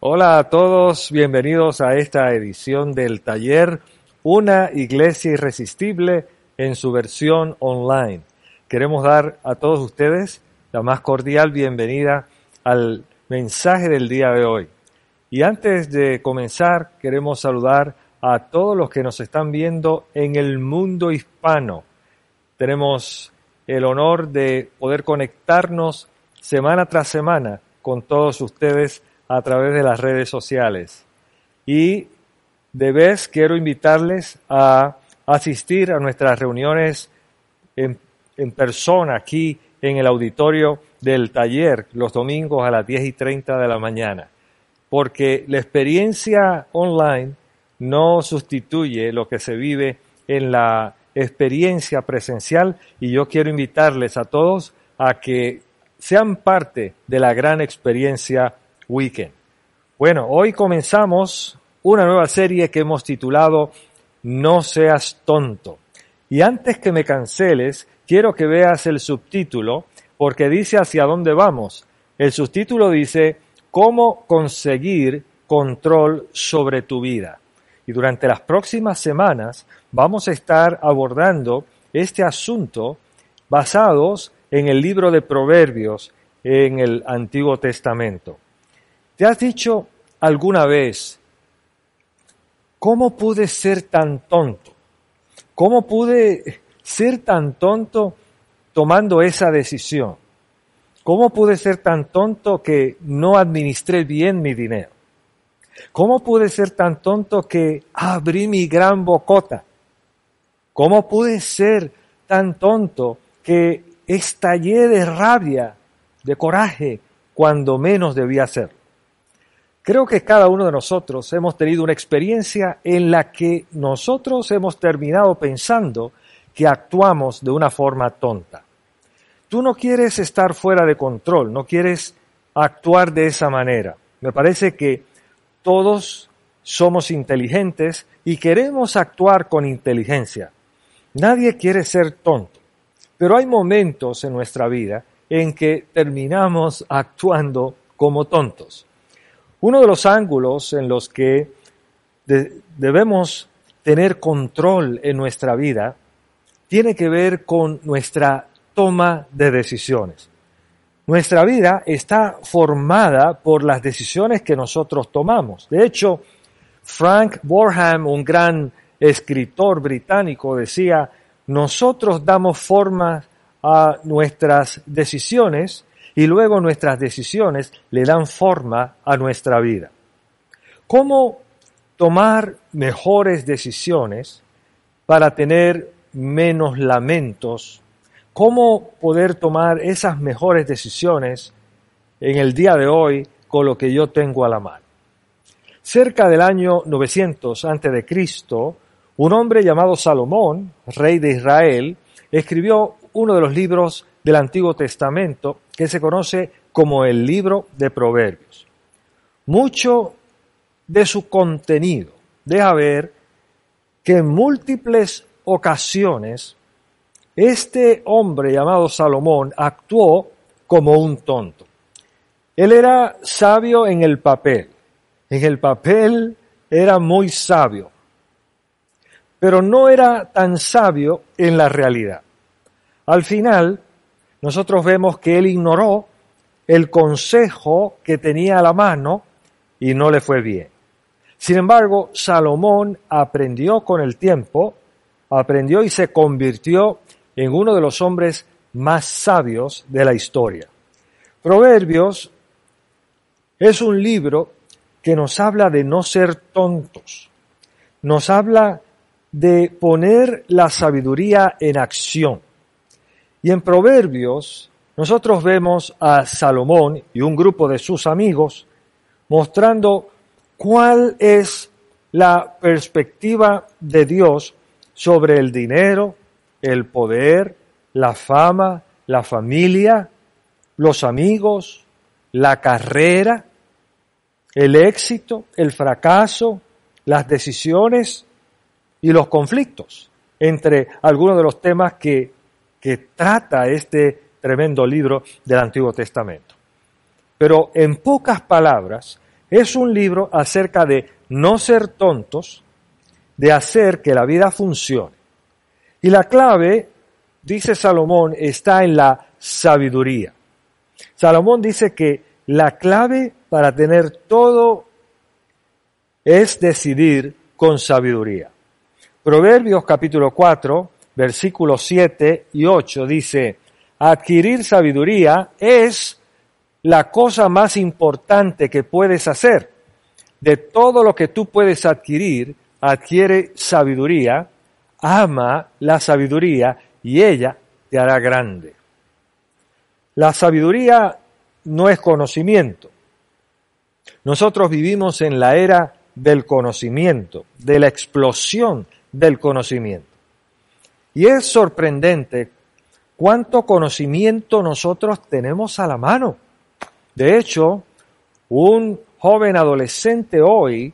Hola a todos, bienvenidos a esta edición del taller Una Iglesia Irresistible en su versión online. Queremos dar a todos ustedes la más cordial bienvenida al mensaje del día de hoy. Y antes de comenzar, queremos saludar a todos los que nos están viendo en el mundo hispano. Tenemos el honor de poder conectarnos semana tras semana con todos ustedes a través de las redes sociales. Y de vez quiero invitarles a asistir a nuestras reuniones en, persona aquí en el auditorio del taller los domingos a las 10 y 30 de la mañana. Porque la experiencia online no sustituye lo que se vive en la experiencia presencial y yo quiero invitarles a todos a que sean parte de la gran experiencia Weekend. Bueno, hoy comenzamos una nueva serie que hemos titulado No seas tonto. Y antes que me canceles, quiero que veas el subtítulo porque dice hacia dónde vamos. El subtítulo dice cómo conseguir control sobre tu vida. Y durante las próximas semanas vamos a estar abordando este asunto basados en el libro de Proverbios en el Antiguo Testamento. ¿Te has dicho alguna vez, ¿cómo pude ser tan tonto? ¿Cómo pude ser tan tonto tomando esa decisión? ¿Cómo pude ser tan tonto que no administré bien mi dinero? ¿Cómo pude ser tan tonto que abrí mi gran bocota? ¿Cómo pude ser tan tonto que estallé de rabia, de coraje, cuando menos debía ser? Creo que cada uno de nosotros hemos tenido una experiencia en la que nosotros hemos terminado pensando que actuamos de una forma tonta. Tú no quieres estar fuera de control, no quieres actuar de esa manera. Me parece que todos somos inteligentes y queremos actuar con inteligencia. Nadie quiere ser tonto, pero hay momentos en nuestra vida en que terminamos actuando como tontos. Uno de los ángulos en los que debemos tener control en nuestra vida tiene que ver con nuestra toma de decisiones. Nuestra vida está formada por las decisiones que nosotros tomamos. De hecho, Frank Borham, un gran escritor británico, decía, nosotros damos forma a nuestras decisiones y luego nuestras decisiones le dan forma a nuestra vida. ¿Cómo tomar mejores decisiones para tener menos lamentos? ¿Cómo poder tomar esas mejores decisiones en el día de hoy con lo que yo tengo a la mano? Cerca del año 900 a.C., un hombre llamado Salomón, rey de Israel, escribió uno de los libros del Antiguo Testamento que se conoce como el libro de Proverbios. Mucho de su contenido deja ver que en múltiples ocasiones este hombre llamado Salomón actuó como un tonto. Él era sabio en el papel. En el papel era muy sabio. Pero no era tan sabio en la realidad. Al final, nosotros vemos que él ignoró el consejo que tenía a la mano y no le fue bien. Sin embargo, Salomón aprendió con el tiempo, aprendió y se convirtió en uno de los hombres más sabios de la historia. Proverbios es un libro que nos habla de no ser tontos, nos habla de poner la sabiduría en acción. Y en Proverbios nosotros vemos a Salomón y un grupo de sus amigos mostrando cuál es la perspectiva de Dios sobre el dinero, el poder, la fama, la familia, los amigos, la carrera, el éxito, el fracaso, las decisiones y los conflictos, entre algunos de los temas que que trata este tremendo libro del Antiguo Testamento. Pero en pocas palabras, Es un libro acerca de no ser tontos, de hacer que la vida funcione. Y la clave, dice Salomón, está en la sabiduría. Salomón dice que la clave para tener todo es decidir con sabiduría. Proverbios capítulo 4, versículos 7 y 8 dice, adquirir sabiduría es la cosa más importante que puedes hacer. De todo lo que tú puedes adquirir, adquiere sabiduría, ama la sabiduría y ella te hará grande. La sabiduría no es conocimiento. Nosotros vivimos en la era del conocimiento, de la explosión del conocimiento. Y es sorprendente cuánto conocimiento nosotros tenemos a la mano. De hecho, un joven adolescente hoy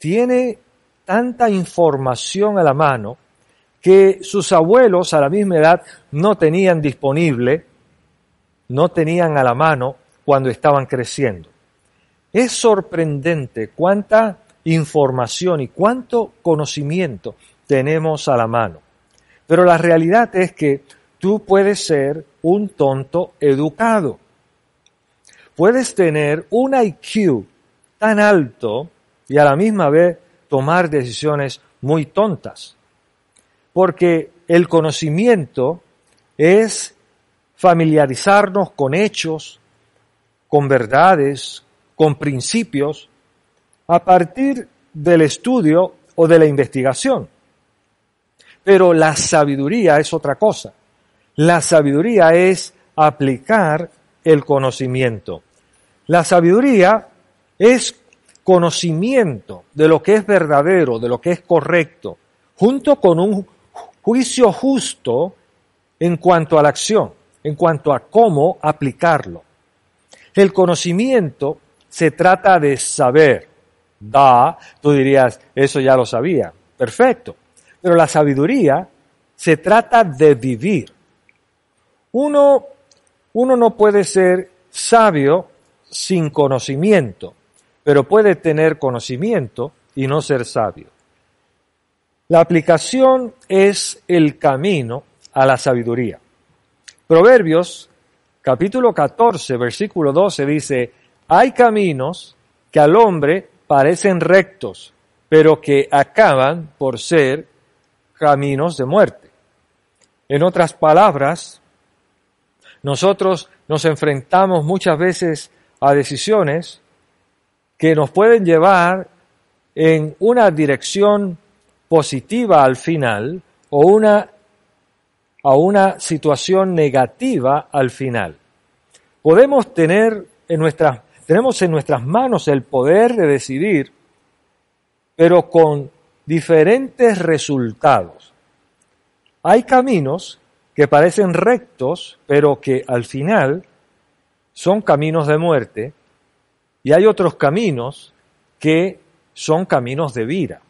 tiene tanta información a la mano que sus abuelos a la misma edad no tenían disponible, no tenían a la mano cuando estaban creciendo. Es sorprendente cuánta información y cuánto conocimiento tenemos a la mano. Pero la realidad es que tú puedes ser un tonto educado. Puedes tener un IQ tan alto y a la misma vez tomar decisiones muy tontas. Porque el conocimiento es familiarizarnos con hechos, con verdades, con principios, a partir del estudio o de la investigación. Pero la sabiduría es otra cosa. La sabiduría es aplicar el conocimiento. La sabiduría es conocimiento de lo que es verdadero, de lo que es correcto, junto con un juicio justo en cuanto a la acción, en cuanto a cómo aplicarlo. El conocimiento se trata de saber. Da, tú dirías, eso ya lo sabía. Perfecto. Pero la sabiduría se trata de vivir. Uno, uno no puede ser sabio sin conocimiento, pero puede tener conocimiento y no ser sabio. La aplicación es el camino a la sabiduría. Proverbios capítulo 14, versículo 12 dice, hay caminos que al hombre parecen rectos, pero que acaban por ser caminos de muerte. En otras palabras, nosotros nos enfrentamos muchas veces a decisiones que nos pueden llevar en una dirección positiva al final o una a una situación negativa al final. Podemos tener en nuestras, tenemos en nuestras manos el poder de decidir, pero con diferentes resultados. Hay caminos que parecen rectos, pero que al final son caminos de muerte, y hay otros caminos que son caminos de vida.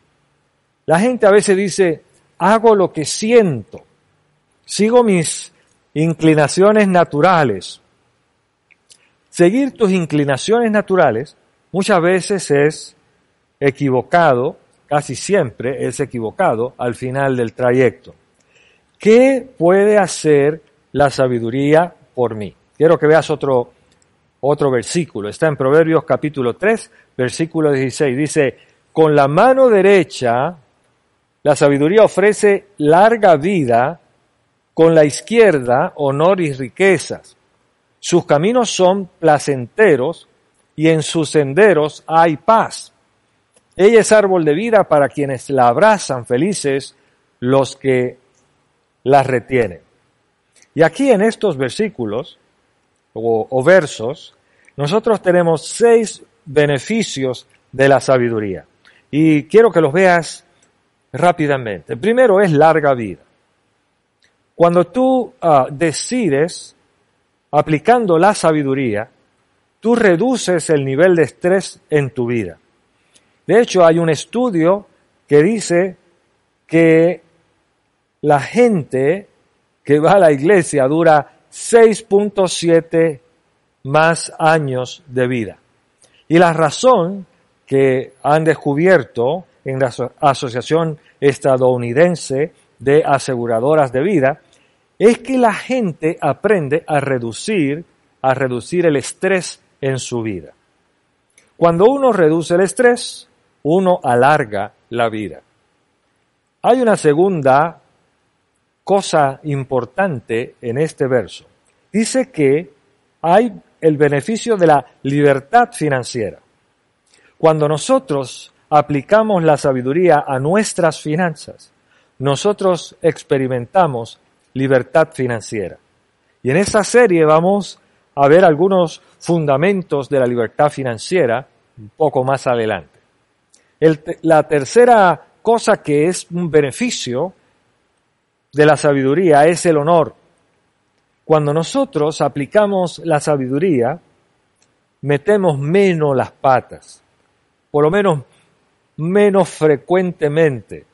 La gente a veces dice, hago lo que siento, sigo mis inclinaciones naturales. Seguir tus inclinaciones naturales muchas veces es equivocado, casi siempre es equivocado al final del trayecto. ¿Qué puede hacer la sabiduría por mí? Quiero que veas otro, otro versículo. Está en Proverbios capítulo 3, versículo 16. Dice, con la mano derecha la sabiduría ofrece larga vida con la izquierda honor y riquezas. Sus caminos son placenteros y en sus senderos hay paz. Ella es árbol de vida para quienes la abrazan felices los que la retienen. Y aquí en estos versículos o, versos, nosotros tenemos seis beneficios de la sabiduría. Y quiero que los veas rápidamente. Primero es larga vida. Cuando tú ah, decides, aplicando la sabiduría, tú reduces el nivel de estrés en tu vida. De hecho, hay un estudio que dice que la gente que va a la iglesia dura 6.7 más años de vida. Y la razón que han descubierto en la Asociación Estadounidense de Aseguradoras de Vida es que la gente aprende a reducir, a reducir el estrés en su vida. Cuando uno reduce el estrés, uno alarga la vida. Hay una segunda cosa importante en este verso. Dice que hay el beneficio de la libertad financiera. Cuando nosotros aplicamos la sabiduría a nuestras finanzas, nosotros experimentamos libertad financiera. Y en esta serie vamos a ver algunos fundamentos de la libertad financiera un poco más adelante. La tercera cosa que es un beneficio de la sabiduría es el honor. Cuando nosotros aplicamos la sabiduría, metemos menos las patas, por lo menos menos frecuentemente.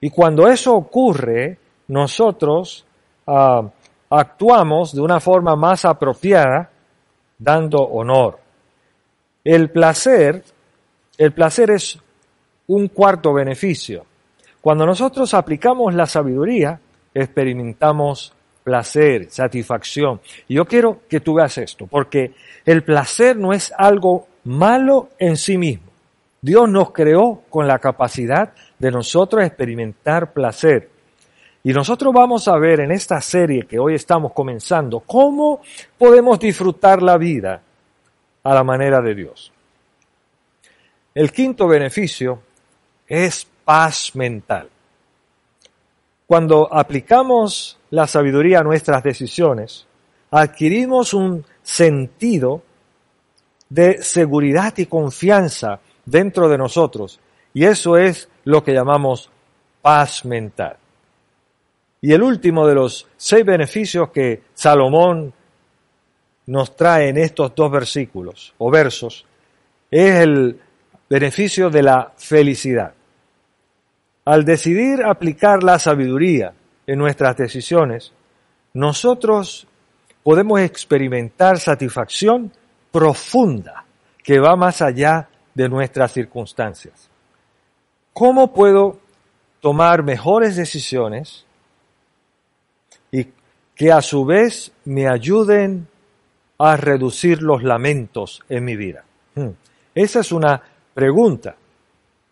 Y cuando eso ocurre, nosotros ah, actuamos de una forma más apropiada, dando honor. El placer, el placer es un cuarto beneficio. Cuando nosotros aplicamos la sabiduría, experimentamos placer, satisfacción. Y yo quiero que tú veas esto, porque el placer no es algo malo en sí mismo. Dios nos creó con la capacidad de nosotros experimentar placer. Y nosotros vamos a ver en esta serie que hoy estamos comenzando cómo podemos disfrutar la vida a la manera de Dios. El quinto beneficio es paz mental. Cuando aplicamos la sabiduría a nuestras decisiones, adquirimos un sentido de seguridad y confianza dentro de nosotros. Y eso es lo que llamamos paz mental. Y el último de los seis beneficios que Salomón nos trae en estos dos versículos o versos es el beneficio de la felicidad. Al decidir aplicar la sabiduría en nuestras decisiones, nosotros podemos experimentar satisfacción profunda que va más allá de nuestras circunstancias. ¿Cómo puedo tomar mejores decisiones y que a su vez me ayuden a reducir los lamentos en mi vida? Hmm. Esa es una pregunta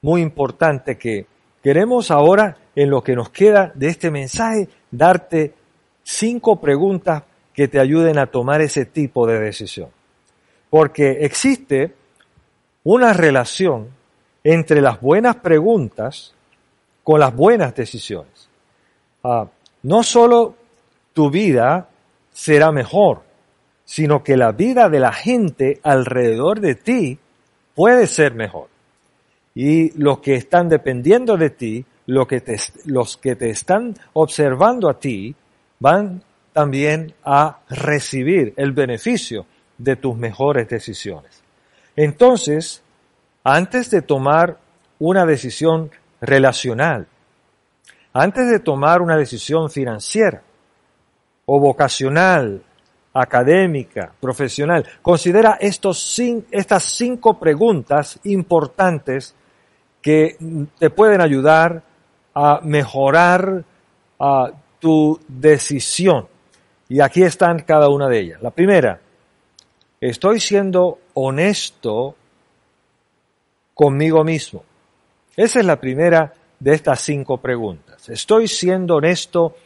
muy importante que Queremos ahora, en lo que nos queda de este mensaje, darte cinco preguntas que te ayuden a tomar ese tipo de decisión. Porque existe una relación entre las buenas preguntas con las buenas decisiones. Ah, no solo tu vida será mejor, sino que la vida de la gente alrededor de ti puede ser mejor y los que están dependiendo de ti, que los que te están observando a ti, van también a recibir el beneficio de tus mejores decisiones. Entonces, antes de tomar una decisión relacional, antes de tomar una decisión financiera o vocacional, académica, profesional, considera estos, estas cinco preguntas importantes que te pueden ayudar a mejorar tu decisión. Y aquí están cada una de ellas. La primera, estoy siendo honesto conmigo mismo. Esa es la primera de estas cinco preguntas. Estoy siendo honesto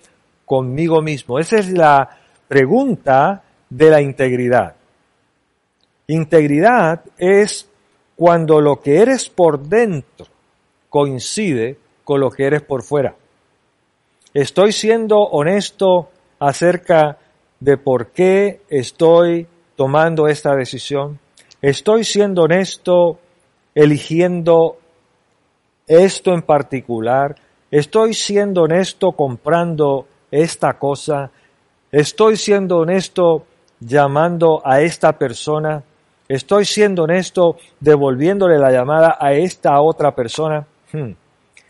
conmigo mismo. Esa es la pregunta de la integridad. Integridad es cuando lo que eres por dentro coincide con lo que eres por fuera. Estoy siendo honesto acerca de por qué estoy tomando esta decisión. Estoy siendo honesto eligiendo esto en particular. Estoy siendo honesto comprando esta cosa. Estoy siendo honesto llamando a esta persona. ¿Estoy siendo honesto devolviéndole la llamada a esta otra persona? Hmm.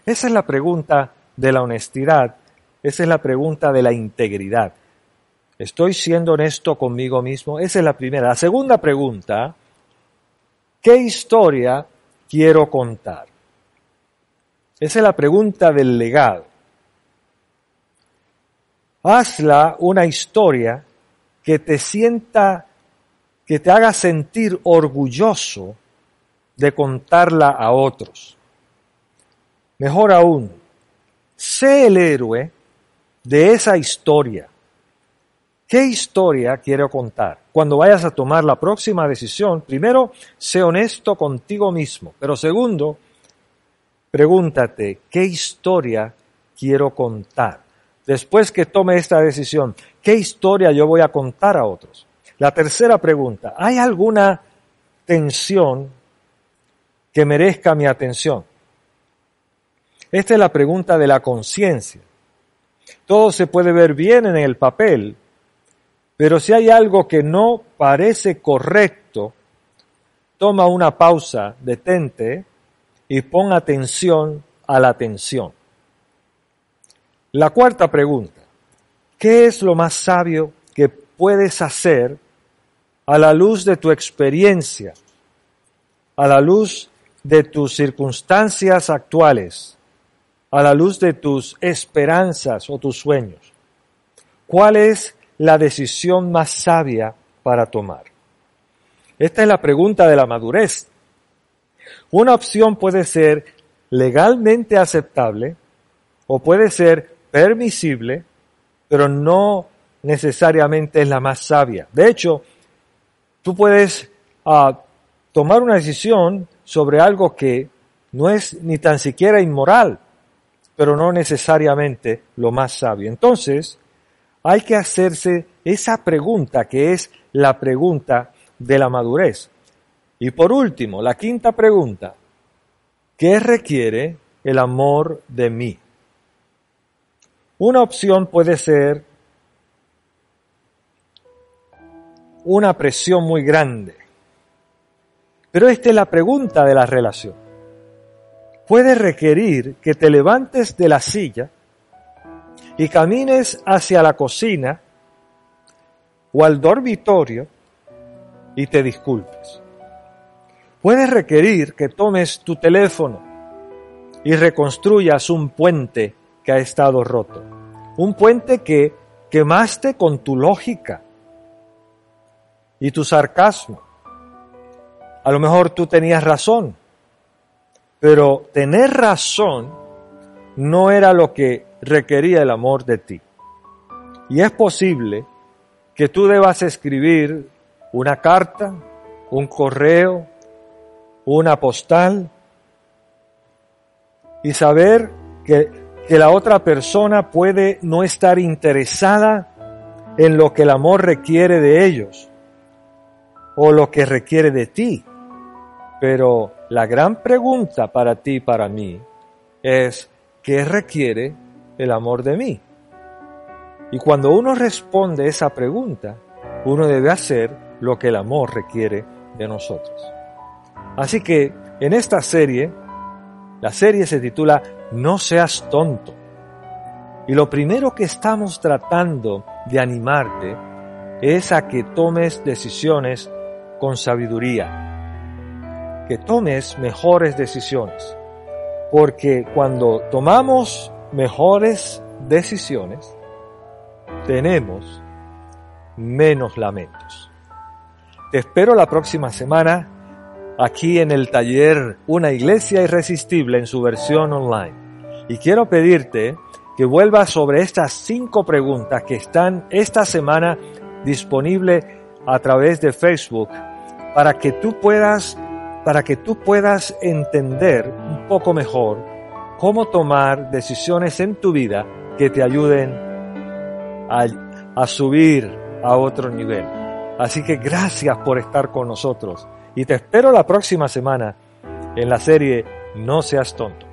Esa es la pregunta de la honestidad, esa es la pregunta de la integridad. ¿Estoy siendo honesto conmigo mismo? Esa es la primera. La segunda pregunta ¿qué historia quiero contar? Esa es la pregunta del legado. Hazla una historia que te sienta, que te haga sentir orgulloso de contarla a otros. Mejor aún, sé el héroe de esa historia. ¿Qué historia quiero contar? Cuando vayas a tomar la próxima decisión, primero, sé honesto contigo mismo, pero segundo, pregúntate, ¿qué historia quiero contar? Después que tome esta decisión, ¿qué historia yo voy a contar a otros? La tercera pregunta, ¿hay alguna tensión que merezca mi atención? Esta es la pregunta de la conciencia. Todo se puede ver bien en el papel, pero si hay algo que no parece correcto, toma una pausa, detente y pon atención a la atención. La cuarta pregunta, ¿qué es lo más sabio que puedes hacer a la luz de tu experiencia, a la luz de tus circunstancias actuales, a la luz de tus esperanzas o tus sueños? ¿Cuál es la decisión más sabia para tomar? Esta es la pregunta de la madurez. Una opción puede ser legalmente aceptable o puede ser permisible, pero no necesariamente es la más sabia. De hecho, tú puedes uh, tomar una decisión sobre algo que no es ni tan siquiera inmoral, pero no necesariamente lo más sabio. Entonces, hay que hacerse esa pregunta que es la pregunta de la madurez. Y por último, la quinta pregunta, ¿qué requiere el amor de mí? Una opción puede ser una presión muy grande. Pero esta es la pregunta de la relación. Puede requerir que te levantes de la silla y camines hacia la cocina o al dormitorio y te disculpes. Puede requerir que tomes tu teléfono y reconstruyas un puente que ha estado roto. Un puente que quemaste con tu lógica y tu sarcasmo. A lo mejor tú tenías razón, pero tener razón no era lo que requería el amor de ti. Y es posible que tú debas escribir una carta, un correo, una postal y saber que, que la otra persona puede no estar interesada en lo que el amor requiere de ellos o lo que requiere de ti. Pero la gran pregunta para ti y para mí es, ¿qué requiere el amor de mí? Y cuando uno responde esa pregunta, uno debe hacer lo que el amor requiere de nosotros. Así que en esta serie, la serie se titula No seas tonto. Y lo primero que estamos tratando de animarte es a que tomes decisiones con sabiduría, que tomes mejores decisiones. Porque cuando tomamos mejores decisiones, tenemos menos lamentos. Te espero la próxima semana aquí en el taller Una Iglesia Irresistible en su versión online. Y quiero pedirte que vuelvas sobre estas cinco preguntas que están esta semana disponibles a través de Facebook para que tú puedas para que tú puedas entender un poco mejor cómo tomar decisiones en tu vida que te ayuden a, a subir a otro nivel. Así que gracias por estar con nosotros y te espero la próxima semana en la serie No seas tonto.